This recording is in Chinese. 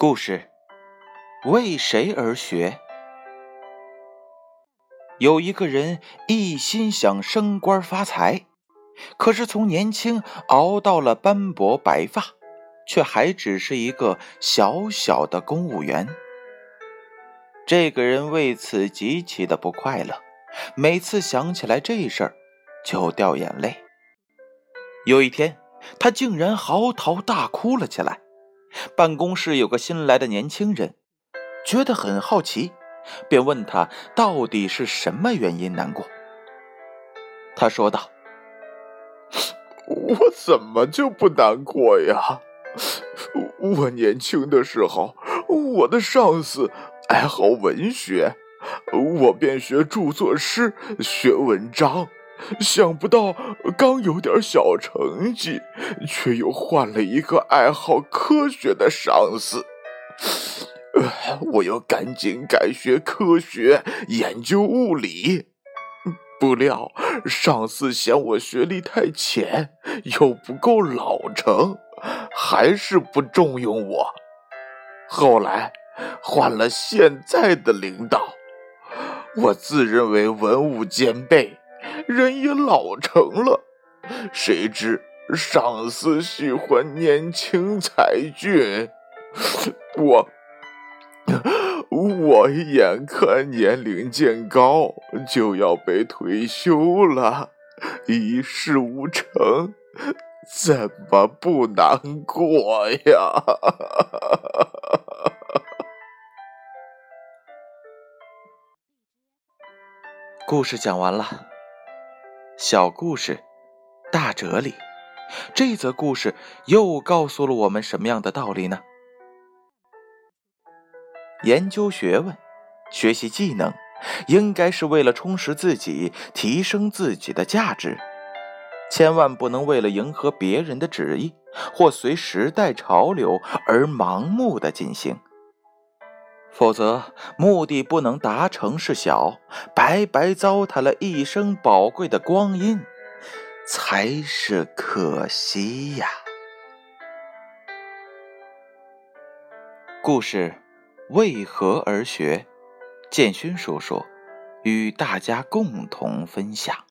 故事为谁而学？有一个人一心想升官发财，可是从年轻熬到了斑驳白发，却还只是一个小小的公务员。这个人为此极其的不快乐，每次想起来这事儿就掉眼泪。有一天，他竟然嚎啕大哭了起来。办公室有个新来的年轻人，觉得很好奇，便问他到底是什么原因难过。他说道：“我怎么就不难过呀？我年轻的时候，我的上司爱好文学，我便学著作诗，学文章。”想不到刚有点小成绩，却又换了一个爱好科学的上司。我要赶紧改学科学，研究物理。不料上司嫌我学历太浅，又不够老成，还是不重用我。后来换了现在的领导，我自认为文武兼备。人也老成了，谁知上司喜欢年轻才俊，我我眼看年龄渐高，就要被退休了，一事无成，怎么不难过呀？故事讲完了。小故事，大哲理。这则故事又告诉了我们什么样的道理呢？研究学问、学习技能，应该是为了充实自己、提升自己的价值，千万不能为了迎合别人的旨意或随时代潮流而盲目的进行。否则，目的不能达成是小，白白糟蹋了一生宝贵的光阴，才是可惜呀。故事为何而学？建勋叔叔与大家共同分享。